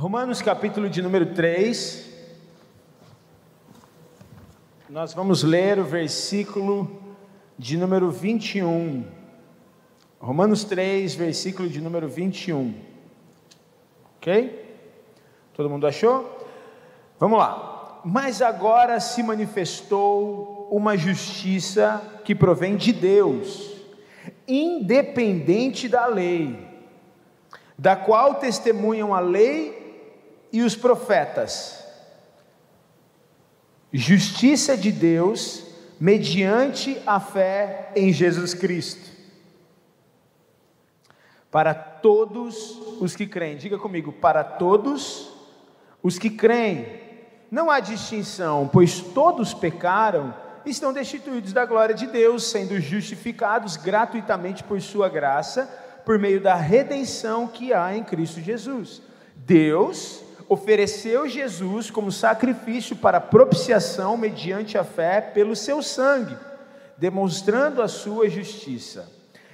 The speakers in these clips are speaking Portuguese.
Romanos capítulo de número 3. Nós vamos ler o versículo de número 21. Romanos 3, versículo de número 21. Ok? Todo mundo achou? Vamos lá. Mas agora se manifestou uma justiça que provém de Deus, independente da lei, da qual testemunham a lei e os profetas. Justiça de Deus mediante a fé em Jesus Cristo. Para todos os que creem, diga comigo, para todos os que creem, não há distinção, pois todos pecaram e estão destituídos da glória de Deus, sendo justificados gratuitamente por Sua graça, por meio da redenção que há em Cristo Jesus. Deus ofereceu Jesus como sacrifício para propiciação mediante a fé pelo seu sangue, demonstrando a sua justiça.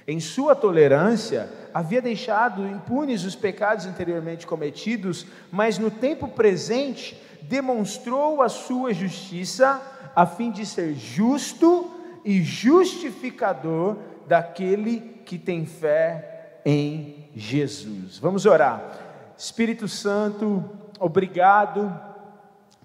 Em sua tolerância, havia deixado impunes os pecados anteriormente cometidos, mas no tempo presente demonstrou a sua justiça, a fim de ser justo e justificador daquele que tem fé em Jesus. Vamos orar. Espírito Santo, obrigado,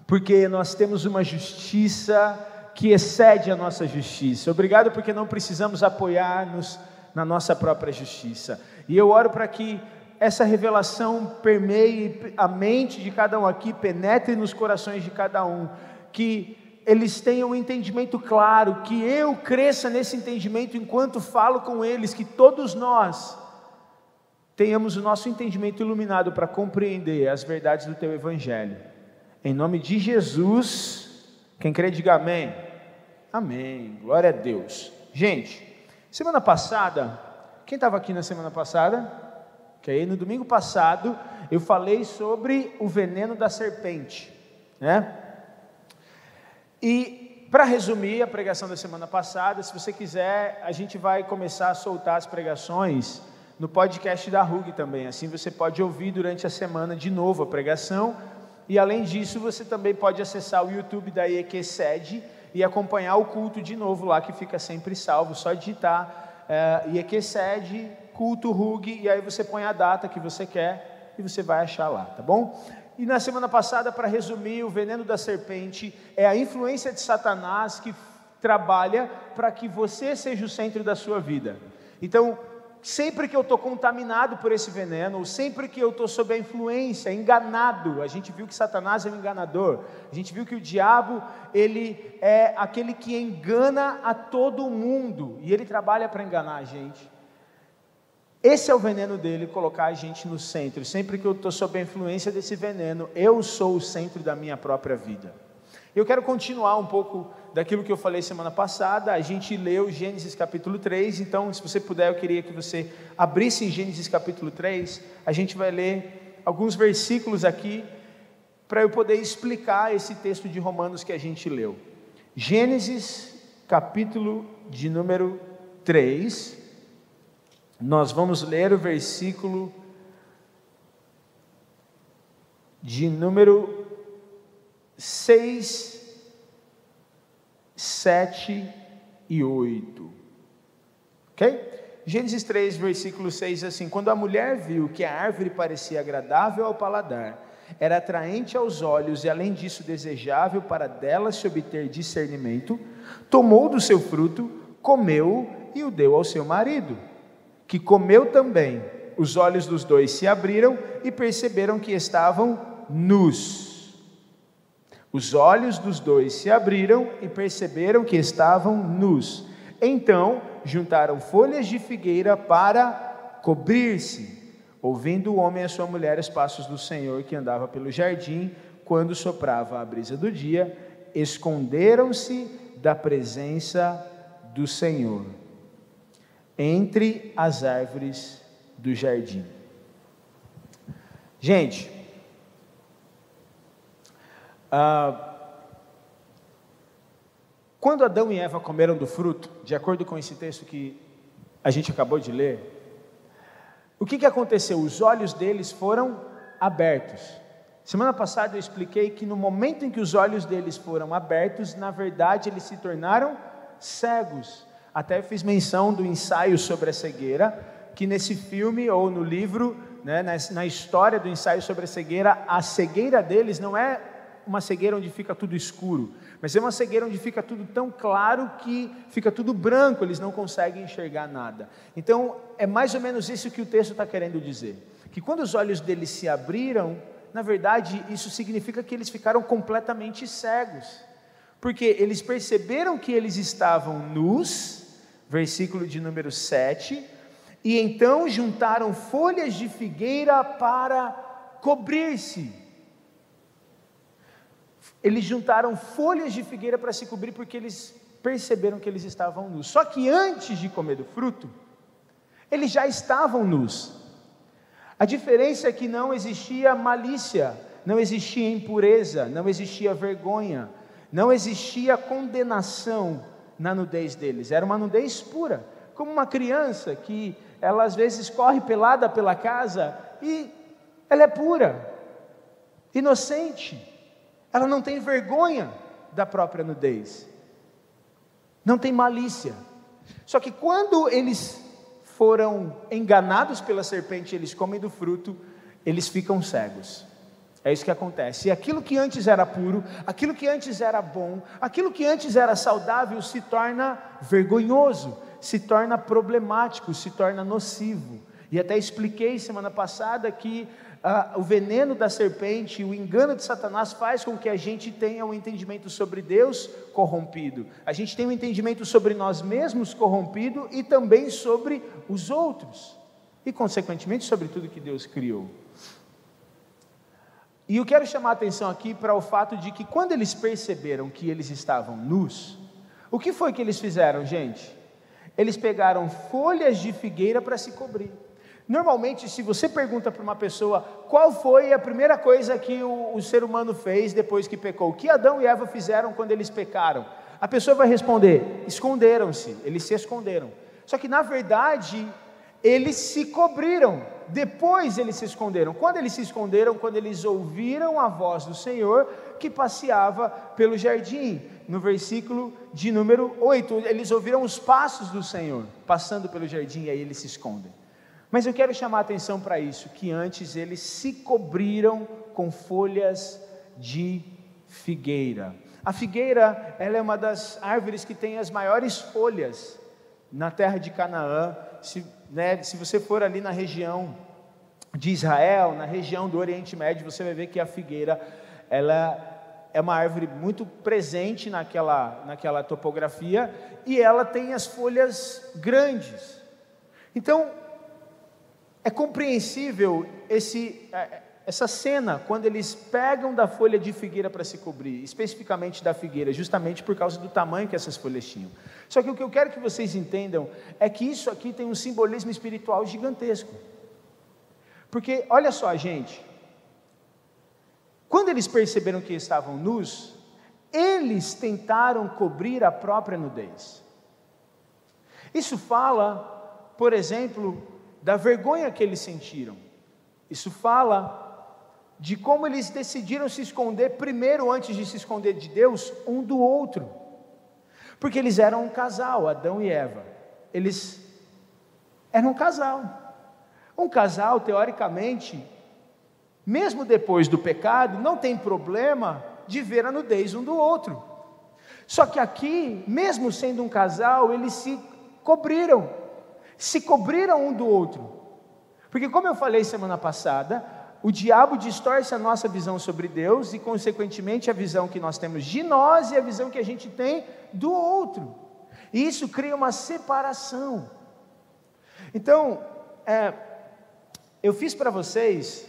porque nós temos uma justiça que excede a nossa justiça. Obrigado porque não precisamos apoiar-nos na nossa própria justiça. E eu oro para que essa revelação permeie a mente de cada um aqui, penetre nos corações de cada um, que eles tenham um entendimento claro, que eu cresça nesse entendimento enquanto falo com eles, que todos nós tenhamos o nosso entendimento iluminado para compreender as verdades do teu evangelho. Em nome de Jesus, quem crê diga amém. Amém. Glória a Deus. Gente, semana passada, quem estava aqui na semana passada? Ok, no domingo passado eu falei sobre o veneno da serpente, né? E para resumir a pregação da semana passada, se você quiser, a gente vai começar a soltar as pregações no podcast da RUG também. Assim você pode ouvir durante a semana de novo a pregação. E além disso, você também pode acessar o YouTube da IEQ e acompanhar o culto de novo lá, que fica sempre salvo. Só digitar é, IEQ culto RUG, e aí você põe a data que você quer e você vai achar lá, tá bom? E na semana passada, para resumir, o veneno da serpente é a influência de Satanás que trabalha para que você seja o centro da sua vida. Então, sempre que eu estou contaminado por esse veneno, ou sempre que eu estou sob a influência, enganado, a gente viu que Satanás é um enganador, a gente viu que o diabo, ele é aquele que engana a todo mundo, e ele trabalha para enganar a gente. Esse é o veneno dele, colocar a gente no centro. Sempre que eu estou sob a influência desse veneno, eu sou o centro da minha própria vida. Eu quero continuar um pouco daquilo que eu falei semana passada. A gente leu Gênesis capítulo 3, então, se você puder, eu queria que você abrisse em Gênesis capítulo 3. A gente vai ler alguns versículos aqui para eu poder explicar esse texto de Romanos que a gente leu. Gênesis capítulo de número 3. Nós vamos ler o versículo de número 6, 7 e 8. Ok? Gênesis 3, versículo 6 assim: Quando a mulher viu que a árvore parecia agradável ao paladar, era atraente aos olhos e, além disso, desejável para dela se obter discernimento, tomou do seu fruto, comeu e o deu ao seu marido, que comeu também. Os olhos dos dois se abriram e perceberam que estavam nus. Os olhos dos dois se abriram e perceberam que estavam nus. Então juntaram folhas de figueira para cobrir-se. Ouvindo o homem e a sua mulher os passos do Senhor que andava pelo jardim, quando soprava a brisa do dia, esconderam-se da presença do Senhor entre as árvores do jardim. Gente, ah, quando Adão e Eva comeram do fruto, de acordo com esse texto que a gente acabou de ler, o que, que aconteceu? Os olhos deles foram abertos. Semana passada eu expliquei que no momento em que os olhos deles foram abertos, na verdade eles se tornaram cegos. Até fiz menção do ensaio sobre a cegueira, que nesse filme ou no livro, né, na história do ensaio sobre a cegueira, a cegueira deles não é uma cegueira onde fica tudo escuro, mas é uma cegueira onde fica tudo tão claro que fica tudo branco, eles não conseguem enxergar nada. Então, é mais ou menos isso que o texto está querendo dizer: que quando os olhos deles se abriram, na verdade, isso significa que eles ficaram completamente cegos, porque eles perceberam que eles estavam nus, versículo de número 7, e então juntaram folhas de figueira para cobrir-se. Eles juntaram folhas de figueira para se cobrir porque eles perceberam que eles estavam nus. Só que antes de comer do fruto, eles já estavam nus. A diferença é que não existia malícia, não existia impureza, não existia vergonha, não existia condenação na nudez deles, era uma nudez pura, como uma criança que ela às vezes corre pelada pela casa e ela é pura, inocente, ela não tem vergonha da própria nudez, não tem malícia. Só que quando eles foram enganados pela serpente, eles comem do fruto, eles ficam cegos. É isso que acontece. E aquilo que antes era puro, aquilo que antes era bom, aquilo que antes era saudável se torna vergonhoso, se torna problemático, se torna nocivo. E até expliquei semana passada que ah, o veneno da serpente, o engano de Satanás faz com que a gente tenha um entendimento sobre Deus corrompido, a gente tem um entendimento sobre nós mesmos corrompido e também sobre os outros, e consequentemente sobre tudo que Deus criou. E eu quero chamar a atenção aqui para o fato de que quando eles perceberam que eles estavam nus, o que foi que eles fizeram, gente? Eles pegaram folhas de figueira para se cobrir. Normalmente, se você pergunta para uma pessoa qual foi a primeira coisa que o, o, ser humano fez depois que pecou, o que Adão e Eva fizeram quando eles pecaram, a pessoa vai responder: esconderam-se, eles se esconderam. Só que na verdade, eles se cobriram, depois eles se esconderam. Quando eles se esconderam? Quando eles ouviram a voz do Senhor que passeava pelo jardim. No versículo de número 8, eles ouviram os passos do Senhor passando pelo jardim e aí eles se escondem. Mas eu quero chamar a atenção para isso, que antes eles se cobriram com folhas de figueira. A figueira, ela é uma das árvores que tem as maiores folhas na terra de Canaã. Se, né, se você for ali na região de Israel, na região do Oriente Médio, você vai ver que a figueira, ela é uma árvore muito presente naquela, naquela topografia e ela tem as folhas grandes. Então, é compreensível esse, é, essa cena quando eles pegam da folha de figueira para se cobrir, especificamente da figueira, justamente por causa do tamanho que essas folhas tinham. Só que o que eu quero que vocês entendam é que isso aqui tem um simbolismo espiritual gigantesco. Porque, olha só, gente, quando eles perceberam que estavam nus, eles tentaram cobrir a própria nudez. Isso fala, por exemplo, da vergonha que eles sentiram. Isso fala de como eles decidiram se esconder primeiro, antes de se esconder de Deus, um do outro. Porque eles eram um casal, Adão e Eva. Eles eram um casal. Um casal, teoricamente, mesmo depois do pecado, não tem problema de ver a nudez um do outro. Só que aqui, mesmo sendo um casal, eles se cobriram se cobriram um do outro. Porque, como eu falei semana passada, o diabo distorce a nossa visão sobre Deus e, consequentemente, a visão que nós temos de nós e a visão que a gente tem do outro. E isso cria uma separação. Então, é, eu fiz para vocês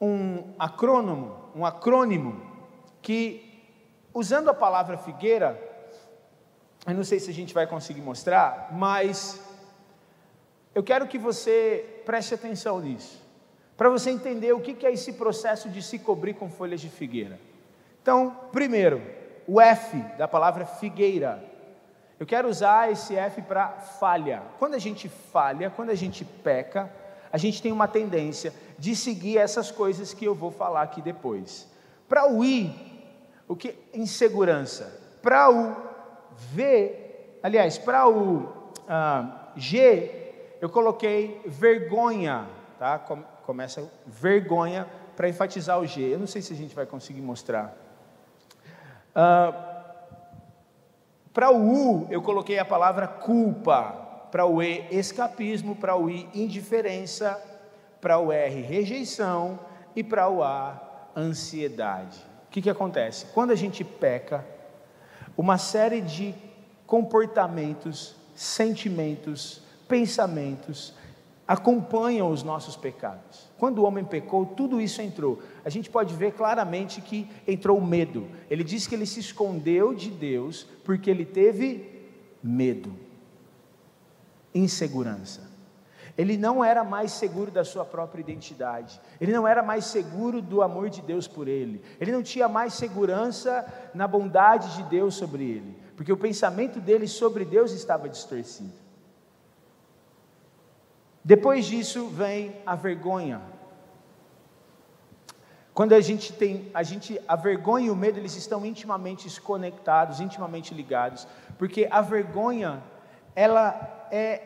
um acrônomo, um acrônimo que, usando a palavra figueira, eu não sei se a gente vai conseguir mostrar, mas eu quero que você preste atenção nisso, para você entender o que é esse processo de se cobrir com folhas de figueira. Então, primeiro, o F da palavra figueira. Eu quero usar esse F para falha. Quando a gente falha, quando a gente peca, a gente tem uma tendência de seguir essas coisas que eu vou falar aqui depois. Para o I, o que insegurança. Para o V, aliás, para o ah, G, eu coloquei vergonha, tá? Começa vergonha para enfatizar o G. Eu não sei se a gente vai conseguir mostrar. Ah, para o U, eu coloquei a palavra culpa. Para o E, escapismo. Para o I, indiferença. Para o R, rejeição. E para o A, ansiedade. O que, que acontece? Quando a gente peca, uma série de comportamentos, sentimentos, pensamentos acompanham os nossos pecados. Quando o homem pecou, tudo isso entrou. A gente pode ver claramente que entrou o medo. Ele diz que ele se escondeu de Deus porque ele teve medo, insegurança. Ele não era mais seguro da sua própria identidade. Ele não era mais seguro do amor de Deus por ele. Ele não tinha mais segurança na bondade de Deus sobre ele, porque o pensamento dele sobre Deus estava distorcido. Depois disso vem a vergonha. Quando a gente tem, a gente, a vergonha e o medo, eles estão intimamente conectados, intimamente ligados, porque a vergonha, ela é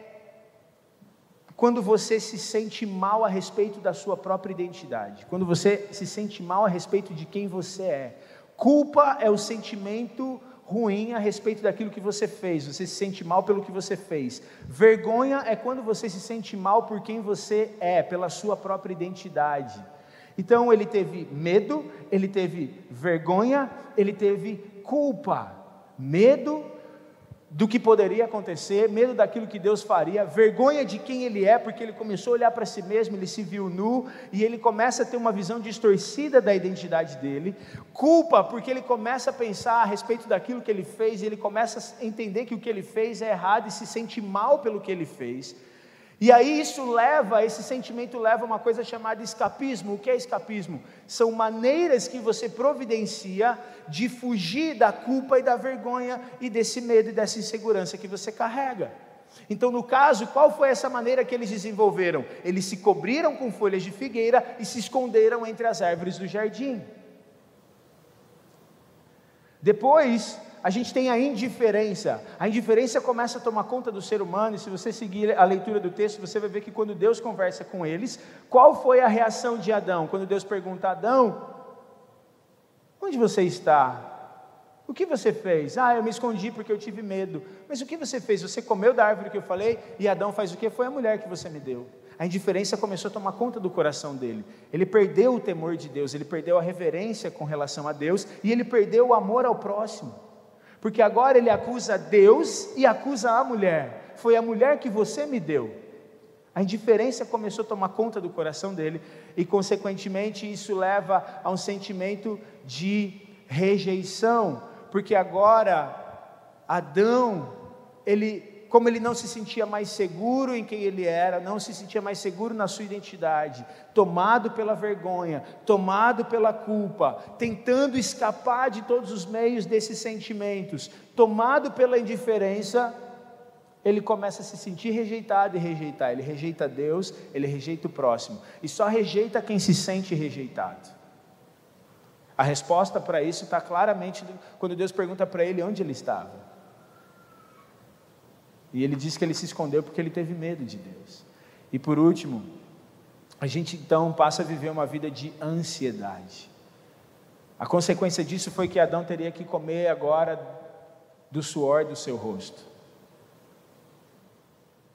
quando você se sente mal a respeito da sua própria identidade, quando você se sente mal a respeito de quem você é. Culpa é o sentimento ruim a respeito daquilo que você fez, você se sente mal pelo que você fez. Vergonha é quando você se sente mal por quem você é, pela sua própria identidade. Então ele teve medo, ele teve vergonha, ele teve culpa. Medo, do que poderia acontecer, medo daquilo que Deus faria, vergonha de quem ele é, porque ele começou a olhar para si mesmo, ele se viu nu e ele começa a ter uma visão distorcida da identidade dele, culpa, porque ele começa a pensar a respeito daquilo que ele fez, e ele começa a entender que o que ele fez é errado e se sente mal pelo que ele fez. E aí isso leva, esse sentimento leva a uma coisa chamada escapismo. O que é escapismo? São maneiras que você providencia de fugir da culpa e da vergonha e desse medo e dessa insegurança que você carrega. Então, no caso, qual foi essa maneira que eles desenvolveram? Eles se cobriram com folhas de figueira e se esconderam entre as árvores do jardim. Depois, a gente tem a indiferença. A indiferença começa a tomar conta do ser humano, e se você seguir a leitura do texto, você vai ver que quando Deus conversa com eles, qual foi a reação de Adão? Quando Deus pergunta a Adão: Onde você está? O que você fez? Ah, eu me escondi porque eu tive medo. Mas o que você fez? Você comeu da árvore que eu falei? E Adão faz o que? Foi a mulher que você me deu. A indiferença começou a tomar conta do coração dele. Ele perdeu o temor de Deus, ele perdeu a reverência com relação a Deus e ele perdeu o amor ao próximo. Porque agora ele acusa Deus e acusa a mulher. Foi a mulher que você me deu. A indiferença começou a tomar conta do coração dele e, consequentemente, isso leva a um sentimento de rejeição, porque agora Adão, ele como ele não se sentia mais seguro em quem ele era, não se sentia mais seguro na sua identidade, tomado pela vergonha, tomado pela culpa, tentando escapar de todos os meios desses sentimentos, tomado pela indiferença, ele começa a se sentir rejeitado e rejeitar. Ele rejeita Deus, ele rejeita o próximo, e só rejeita quem se sente rejeitado. A resposta para isso está claramente quando Deus pergunta para ele onde ele estava. E ele diz que ele se escondeu porque ele teve medo de Deus. E por último, a gente então passa a viver uma vida de ansiedade. A consequência disso foi que Adão teria que comer agora do suor do seu rosto.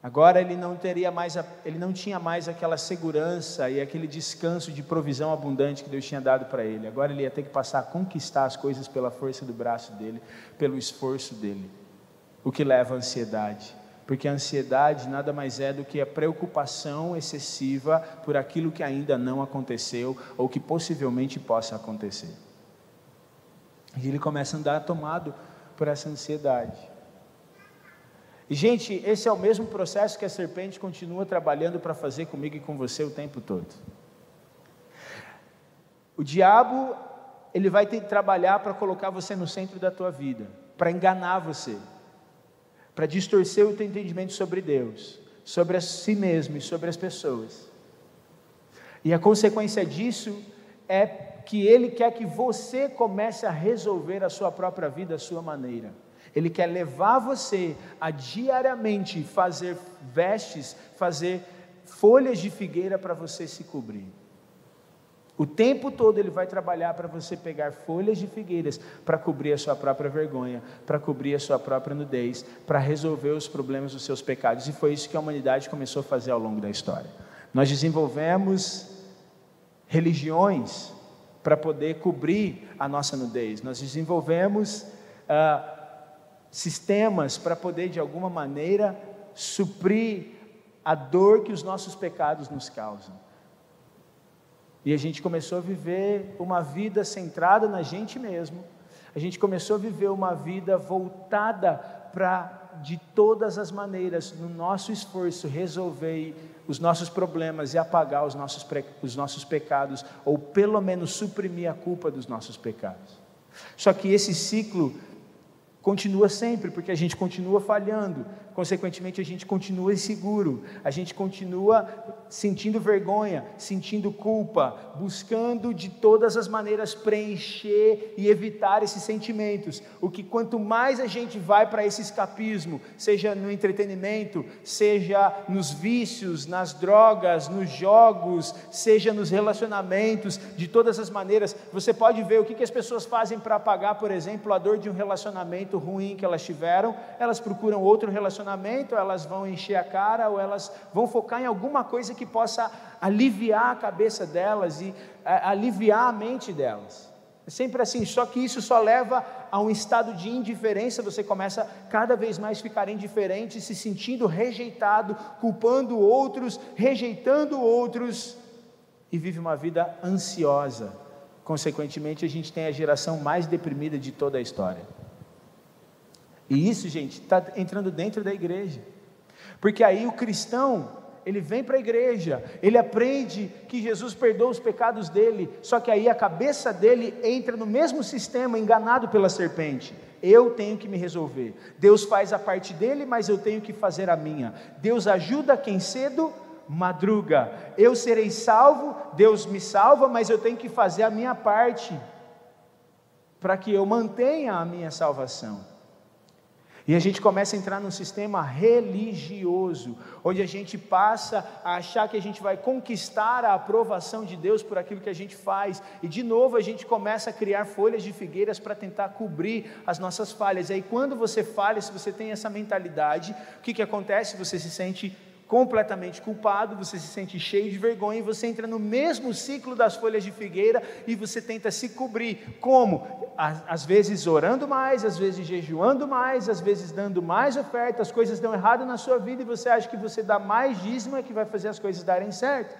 Agora ele não teria mais, ele não tinha mais aquela segurança e aquele descanso de provisão abundante que Deus tinha dado para ele. Agora ele ia ter que passar a conquistar as coisas pela força do braço dele, pelo esforço dele o que leva à ansiedade. Porque a ansiedade nada mais é do que a preocupação excessiva por aquilo que ainda não aconteceu ou que possivelmente possa acontecer. E ele começa a andar tomado por essa ansiedade. E, gente, esse é o mesmo processo que a serpente continua trabalhando para fazer comigo e com você o tempo todo. O diabo, ele vai ter que trabalhar para colocar você no centro da tua vida, para enganar você para distorcer o teu entendimento sobre Deus, sobre a si mesmo e sobre as pessoas. E a consequência disso é que Ele quer que você comece a resolver a sua própria vida à sua maneira. Ele quer levar você a diariamente fazer vestes, fazer folhas de figueira para você se cobrir. O tempo todo ele vai trabalhar para você pegar folhas de figueiras para cobrir a sua própria vergonha, para cobrir a sua própria nudez, para resolver os problemas dos seus pecados. E foi isso que a humanidade começou a fazer ao longo da história. Nós desenvolvemos religiões para poder cobrir a nossa nudez. Nós desenvolvemos ah, sistemas para poder, de alguma maneira, suprir a dor que os nossos pecados nos causam. E a gente começou a viver uma vida centrada na gente mesmo. A gente começou a viver uma vida voltada para, de todas as maneiras, no nosso esforço, resolver os nossos problemas e apagar os nossos, os nossos pecados, ou pelo menos suprimir a culpa dos nossos pecados. Só que esse ciclo continua sempre, porque a gente continua falhando, consequentemente a gente continua inseguro, a gente continua sentindo vergonha, sentindo culpa, buscando de todas as maneiras preencher e evitar esses sentimentos. O que quanto mais a gente vai para esse escapismo, seja no entretenimento, seja nos vícios, nas drogas, nos jogos, seja nos relacionamentos, de todas as maneiras, você pode ver o que, que as pessoas fazem para apagar, por exemplo, a dor de um relacionamento ruim que elas tiveram, elas procuram outro relacionamento relacionamento, elas vão encher a cara ou elas vão focar em alguma coisa que possa aliviar a cabeça delas e a, aliviar a mente delas. É sempre assim, só que isso só leva a um estado de indiferença, você começa cada vez mais ficar indiferente, se sentindo rejeitado, culpando outros, rejeitando outros e vive uma vida ansiosa. Consequentemente, a gente tem a geração mais deprimida de toda a história. E isso, gente, está entrando dentro da igreja. Porque aí o cristão, ele vem para a igreja, ele aprende que Jesus perdoa os pecados dele, só que aí a cabeça dele entra no mesmo sistema, enganado pela serpente. Eu tenho que me resolver. Deus faz a parte dele, mas eu tenho que fazer a minha. Deus ajuda quem cedo madruga. Eu serei salvo, Deus me salva, mas eu tenho que fazer a minha parte para que eu mantenha a minha salvação. E a gente começa a entrar num sistema religioso, onde a gente passa a achar que a gente vai conquistar a aprovação de Deus por aquilo que a gente faz. E de novo a gente começa a criar folhas de figueiras para tentar cobrir as nossas falhas. E aí quando você falha, se você tem essa mentalidade, o que, que acontece? Você se sente completamente culpado, você se sente cheio de vergonha e você entra no mesmo ciclo das folhas de figueira e você tenta se cobrir. Como? Às vezes orando mais, às vezes jejuando mais, às vezes dando mais oferta, as coisas dão errado na sua vida e você acha que você dá mais dízimo é que vai fazer as coisas darem certo.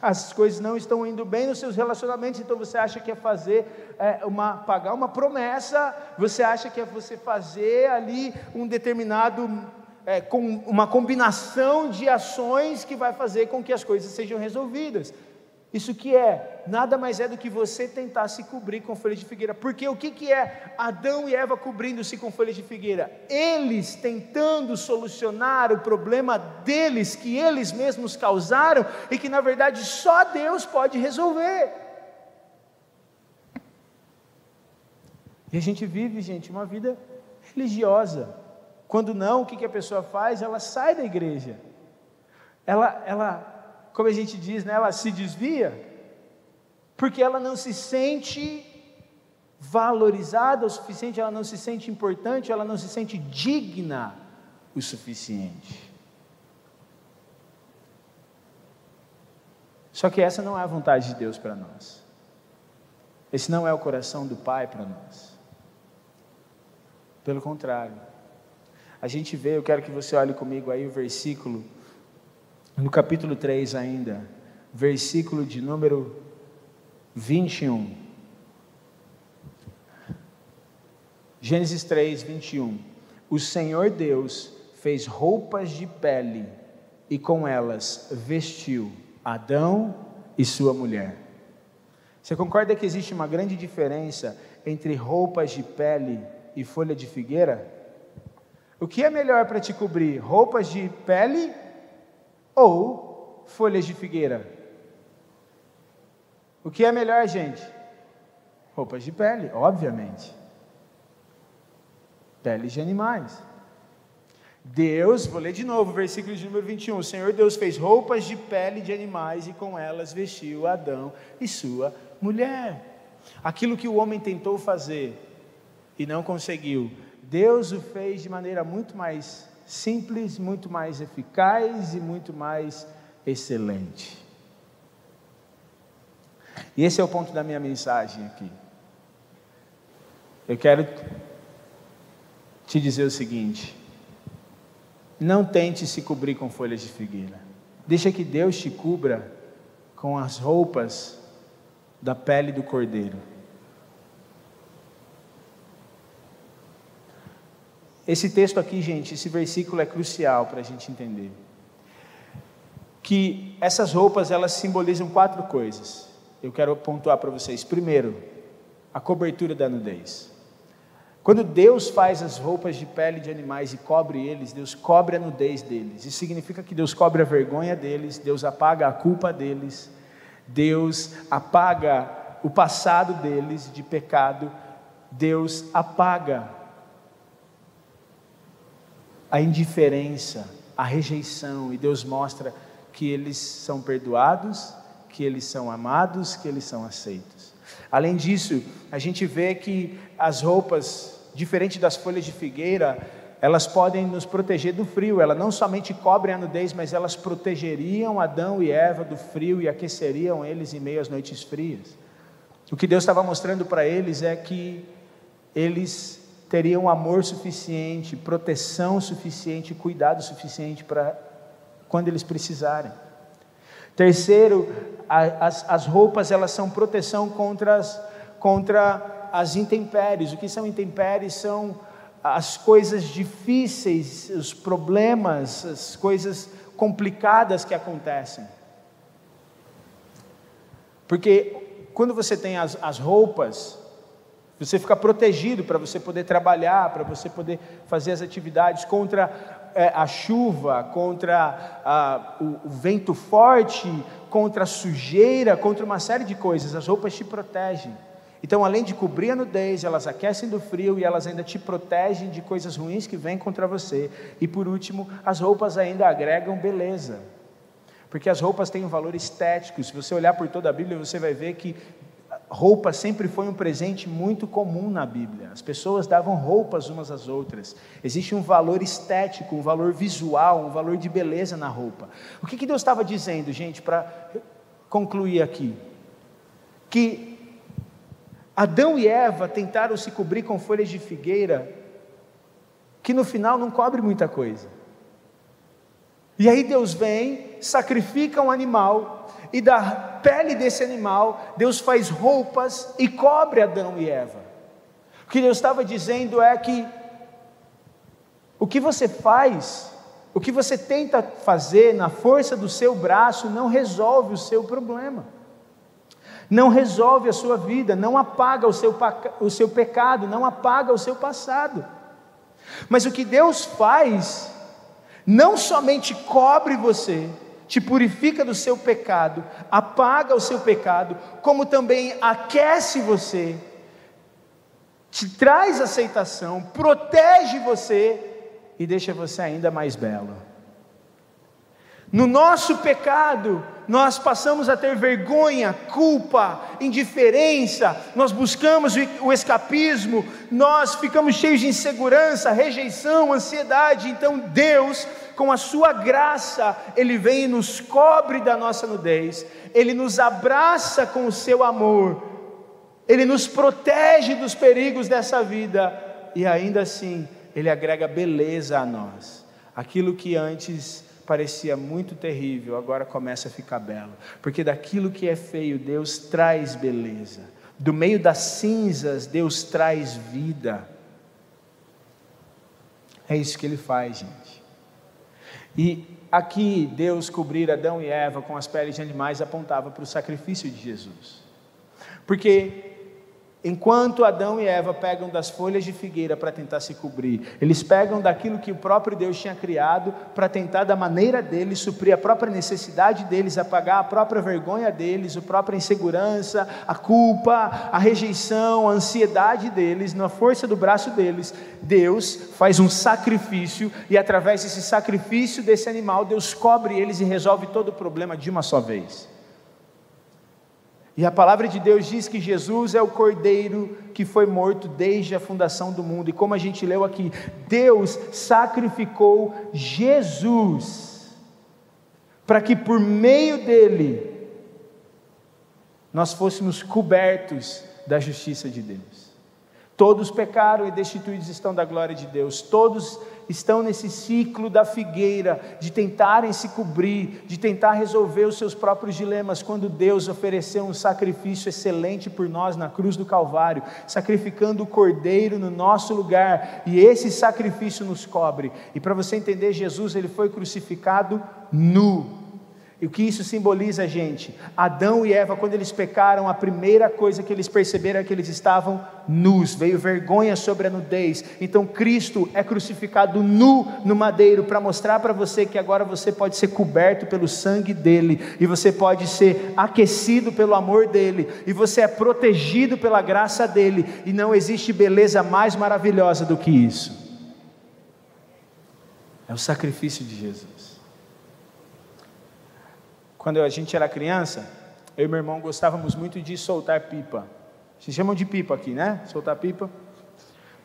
As coisas não estão indo bem nos seus relacionamentos, então você acha que é fazer é, uma, pagar uma promessa, você acha que é você fazer ali um determinado é, com uma combinação de ações que vai fazer com que as coisas sejam resolvidas. Isso que é, nada mais é do que você tentar se cobrir com folhas de figueira. Porque o que, que é Adão e Eva cobrindo-se com folhas de figueira? Eles tentando solucionar o problema deles, que eles mesmos causaram e que na verdade só Deus pode resolver. E a gente vive, gente, uma vida religiosa. Quando não, o que, a pessoa faz? Ela sai da igreja. Ela, ela, como a gente diz, né, ela se desvia, porque ela não se sente valorizada o suficiente, ela não se sente importante, ela não se sente digna o suficiente. Só que essa não é a vontade de Deus para nós. Esse não é o coração do Pai para nós. Pelo contrário, a gente vê, eu quero que você olhe comigo aí o versículo, no capítulo 3 ainda, versículo de número 21. Gênesis 3, 21. O Senhor Deus fez roupas de pele e com elas vestiu Adão e sua mulher. Você concorda que existe uma grande diferença entre roupas de pele e folha de figueira? O que é melhor para te cobrir? Roupas de pele ou folhas de figueira? O que é melhor, gente? Roupas de pele, obviamente. Peles de animais. Deus, vou ler de novo, versículo de número 21. O Senhor Deus fez roupas de pele de animais e com elas vestiu Adão e sua mulher. Aquilo que o homem tentou fazer e não conseguiu, Deus o fez de maneira muito mais simples, muito mais eficaz e muito mais excelente. E esse é o ponto da minha mensagem aqui. Eu quero te dizer o seguinte: não tente se cobrir com folhas de figueira. Deixa que Deus te cubra com as roupas da pele do cordeiro. Esse texto aqui, gente, esse versículo é crucial para a gente entender. Que essas roupas elas simbolizam quatro coisas. Eu quero pontuar para vocês. Primeiro, a cobertura da nudez. Quando Deus faz as roupas de pele de animais e cobre eles, Deus cobre a nudez deles. Isso significa que Deus cobre a vergonha deles, Deus apaga a culpa deles, Deus apaga o passado deles de pecado, Deus apaga a indiferença, a rejeição, e Deus mostra que eles são perdoados, que eles são amados, que eles são aceitos. Além disso, a gente vê que as roupas, diferente das folhas de figueira, elas podem nos proteger do frio. Elas não somente cobrem a nudez, mas elas protegeriam Adão e Eva do frio e aqueceriam eles em meio às noites frias. O que Deus estava mostrando para eles é que eles teriam amor suficiente, proteção suficiente, cuidado suficiente para quando eles precisarem. Terceiro, as, as roupas elas são proteção contra as, contra as intempéries. O que são intempéries? São as coisas difíceis, os problemas, as coisas complicadas que acontecem. Porque quando você tem as, as roupas, você fica protegido para você poder trabalhar, para você poder fazer as atividades contra é, a chuva, contra a, o, o vento forte, contra a sujeira, contra uma série de coisas. As roupas te protegem. Então, além de cobrir a nudez, elas aquecem do frio e elas ainda te protegem de coisas ruins que vêm contra você. E por último, as roupas ainda agregam beleza. Porque as roupas têm um valor estético. Se você olhar por toda a Bíblia, você vai ver que roupa sempre foi um presente muito comum na Bíblia. As pessoas davam roupas umas às outras. Existe um valor estético, um valor visual, um valor de beleza na roupa. O que, que Deus estava dizendo, gente, para concluir aqui? Que Adão e Eva tentaram se cobrir com folhas de figueira, que no final não cobre muita coisa. E aí Deus vem, sacrifica um animal, e da pele desse animal, Deus faz roupas e cobre Adão e Eva. O que Deus estava dizendo é que o que você faz, o que você tenta fazer na força do seu braço, não resolve o seu problema não resolve a sua vida, não apaga o seu, o seu pecado, não apaga o seu passado. Mas o que Deus faz, não somente cobre você, te purifica do seu pecado, apaga o seu pecado, como também aquece você, te traz aceitação, protege você e deixa você ainda mais belo. No nosso pecado, nós passamos a ter vergonha, culpa, indiferença, nós buscamos o escapismo, nós ficamos cheios de insegurança, rejeição, ansiedade. Então Deus, com a sua graça, Ele vem e nos cobre da nossa nudez, Ele nos abraça com o seu amor, Ele nos protege dos perigos dessa vida. E ainda assim Ele agrega beleza a nós. Aquilo que antes parecia muito terrível, agora começa a ficar belo. Porque daquilo que é feio, Deus traz beleza. Do meio das cinzas, Deus traz vida. É isso que ele faz, gente. E aqui, Deus cobrir Adão e Eva com as peles de animais apontava para o sacrifício de Jesus. Porque Enquanto Adão e Eva pegam das folhas de figueira para tentar se cobrir, eles pegam daquilo que o próprio Deus tinha criado para tentar, da maneira deles, suprir a própria necessidade deles, apagar a própria vergonha deles, a própria insegurança, a culpa, a rejeição, a ansiedade deles, na força do braço deles. Deus faz um sacrifício e, através desse sacrifício desse animal, Deus cobre eles e resolve todo o problema de uma só vez. E a palavra de Deus diz que Jesus é o cordeiro que foi morto desde a fundação do mundo. E como a gente leu aqui, Deus sacrificou Jesus para que por meio dele nós fôssemos cobertos da justiça de Deus. Todos pecaram e destituídos estão da glória de Deus. Todos estão nesse ciclo da figueira, de tentarem se cobrir, de tentar resolver os seus próprios dilemas, quando Deus ofereceu um sacrifício excelente por nós na cruz do Calvário, sacrificando o cordeiro no nosso lugar, e esse sacrifício nos cobre. E para você entender, Jesus ele foi crucificado nu. E o que isso simboliza, gente? Adão e Eva, quando eles pecaram, a primeira coisa que eles perceberam é que eles estavam nus, veio vergonha sobre a nudez. Então Cristo é crucificado nu no madeiro para mostrar para você que agora você pode ser coberto pelo sangue dele, e você pode ser aquecido pelo amor dele, e você é protegido pela graça dele, e não existe beleza mais maravilhosa do que isso. É o sacrifício de Jesus. Quando a gente era criança, eu e meu irmão gostávamos muito de soltar pipa. Se chamam de pipa aqui, né? Soltar pipa.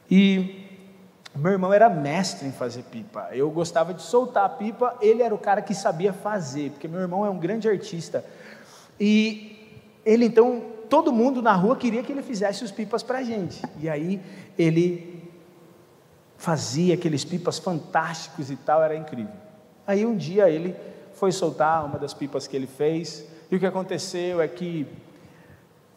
E meu irmão era mestre em fazer pipa. Eu gostava de soltar a pipa, ele era o cara que sabia fazer, porque meu irmão é um grande artista. E ele então, todo mundo na rua queria que ele fizesse os pipas para a gente. E aí ele fazia aqueles pipas fantásticos e tal, era incrível. Aí um dia ele foi soltar uma das pipas que ele fez, e o que aconteceu é que,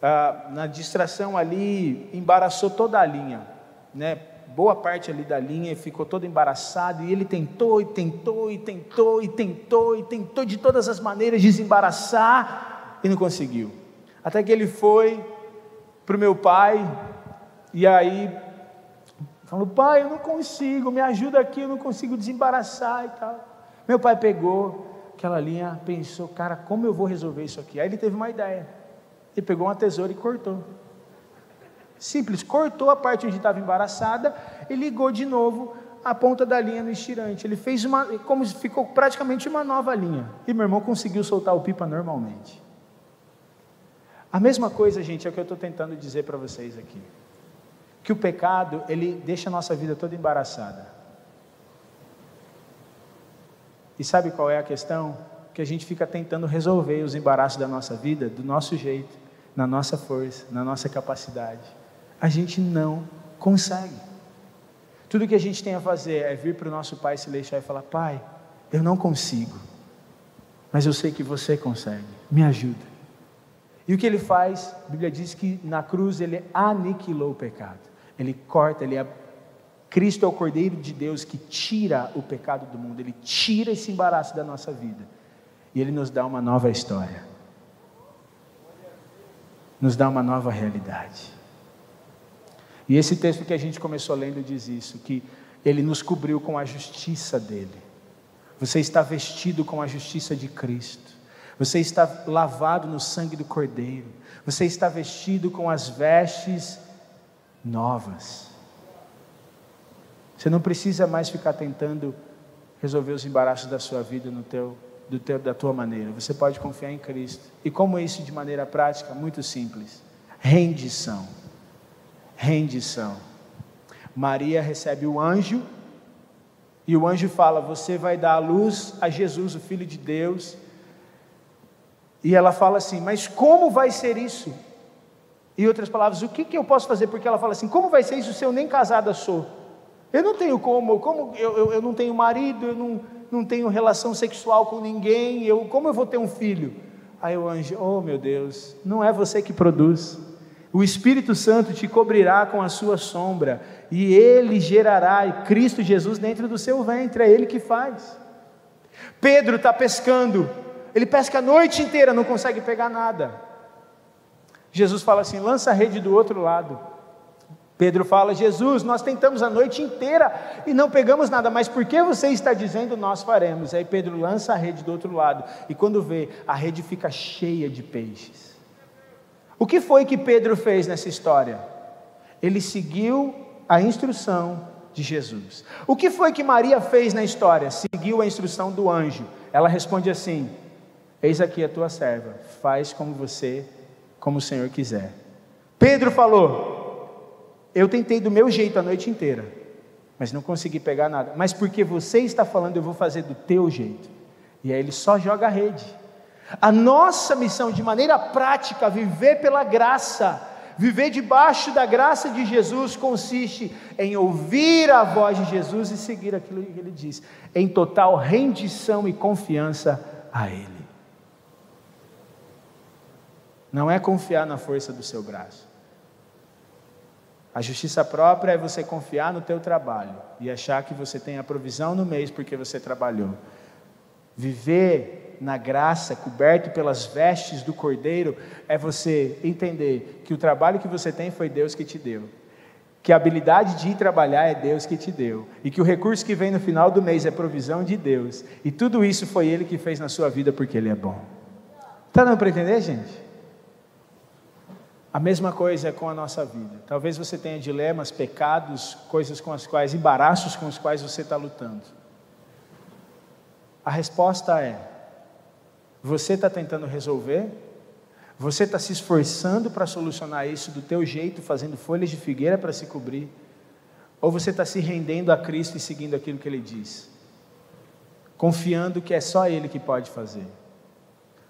ah, na distração ali, embaraçou toda a linha, né? boa parte ali da linha ficou todo embaraçado, e ele tentou, e tentou, e tentou, e tentou, e tentou de todas as maneiras desembaraçar, e não conseguiu. Até que ele foi para o meu pai, e aí falou: Pai, eu não consigo, me ajuda aqui, eu não consigo desembaraçar e tal. Meu pai pegou, aquela linha, pensou, cara, como eu vou resolver isso aqui? Aí ele teve uma ideia. Ele pegou uma tesoura e cortou. Simples, cortou a parte onde estava embaraçada e ligou de novo a ponta da linha no estirante. Ele fez uma, como ficou praticamente uma nova linha. E meu irmão conseguiu soltar o pipa normalmente. A mesma coisa, gente, é o que eu estou tentando dizer para vocês aqui. Que o pecado, ele deixa a nossa vida toda embaraçada. E sabe qual é a questão? Que a gente fica tentando resolver os embaraços da nossa vida do nosso jeito, na nossa força, na nossa capacidade. A gente não consegue. Tudo que a gente tem a fazer é vir para o nosso Pai Celestial e falar: Pai, eu não consigo, mas eu sei que você consegue, me ajuda. E o que ele faz? A Bíblia diz que na cruz ele aniquilou o pecado, ele corta, ele Cristo é o Cordeiro de Deus que tira o pecado do mundo, ele tira esse embaraço da nossa vida e ele nos dá uma nova história, nos dá uma nova realidade. E esse texto que a gente começou lendo diz isso: que ele nos cobriu com a justiça dele. Você está vestido com a justiça de Cristo. Você está lavado no sangue do Cordeiro. Você está vestido com as vestes novas. Você não precisa mais ficar tentando resolver os embaraços da sua vida no teu, do teu, da tua maneira. Você pode confiar em Cristo. E como isso de maneira prática? Muito simples. Rendição. Rendição. Maria recebe o anjo e o anjo fala: Você vai dar a luz a Jesus, o Filho de Deus. E ela fala assim: Mas como vai ser isso? Em outras palavras, o que, que eu posso fazer? Porque ela fala assim: Como vai ser isso se eu nem casada sou? Eu não tenho como, como eu, eu, eu não tenho marido, eu não, não tenho relação sexual com ninguém, eu, como eu vou ter um filho? Aí o anjo, oh meu Deus, não é você que produz. O Espírito Santo te cobrirá com a sua sombra, e ele gerará Cristo Jesus dentro do seu ventre, é ele que faz. Pedro está pescando, ele pesca a noite inteira, não consegue pegar nada. Jesus fala assim: lança a rede do outro lado. Pedro fala: Jesus, nós tentamos a noite inteira e não pegamos nada, mas por que você está dizendo nós faremos? Aí Pedro lança a rede do outro lado e quando vê, a rede fica cheia de peixes. O que foi que Pedro fez nessa história? Ele seguiu a instrução de Jesus. O que foi que Maria fez na história? Seguiu a instrução do anjo. Ela responde assim: Eis aqui a tua serva, faz como você, como o Senhor quiser. Pedro falou: Eu tentei do meu jeito a noite inteira, mas não consegui pegar nada. Mas porque você está falando, eu vou fazer do teu jeito. E aí ele só joga a rede. A nossa missão, de maneira prática, viver pela graça, Viver debaixo da graça de Jesus consiste em ouvir a voz de Jesus e seguir aquilo que ele diz, em total rendição e confiança a Ele. Não é confiar na força do seu braço. A justiça própria é você confiar no teu trabalho e achar que você tem a provisão no mês porque você trabalhou. Viver na graça, coberto pelas vestes do Cordeiro, é você entender que o trabalho que você tem foi Deus que te deu. Que a habilidade de ir trabalhar é Deus que te deu. E que o recurso que vem no final do mês é provisão de Deus. E tudo isso foi Ele que fez na sua vida porque Ele é bom. Está dando para entender, gente? A mesma coisa é com a nossa vida. Talvez você tenha dilemas, pecados, coisas com as quais, embaraços com os quais você está lutando. A resposta é: você está tentando resolver? Você está se esforçando para solucionar isso do teu jeito, fazendo folhas de figueira para se cobrir? Ou você está se rendendo a Cristo e seguindo aquilo que Ele diz? Confiando que é só Ele que pode fazer.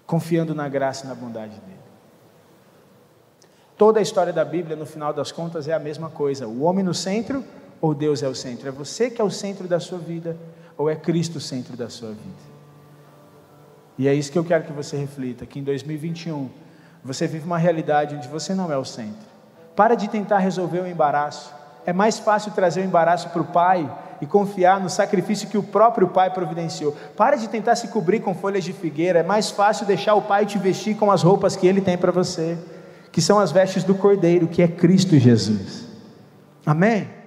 Confiando na graça e na bondade dEle. Toda a história da Bíblia, no final das contas, é a mesma coisa. O homem no centro ou Deus é o centro? É você que é o centro da sua vida ou é Cristo o centro da sua vida? E é isso que eu quero que você reflita, que em 2021 você vive uma realidade onde você não é o centro. Para de tentar resolver o embaraço. É mais fácil trazer o embaraço para o pai e confiar no sacrifício que o próprio pai providenciou. Para de tentar se cobrir com folhas de figueira. É mais fácil deixar o pai te vestir com as roupas que ele tem para você, que são as vestes do Cordeiro, que é Cristo Jesus. Amém?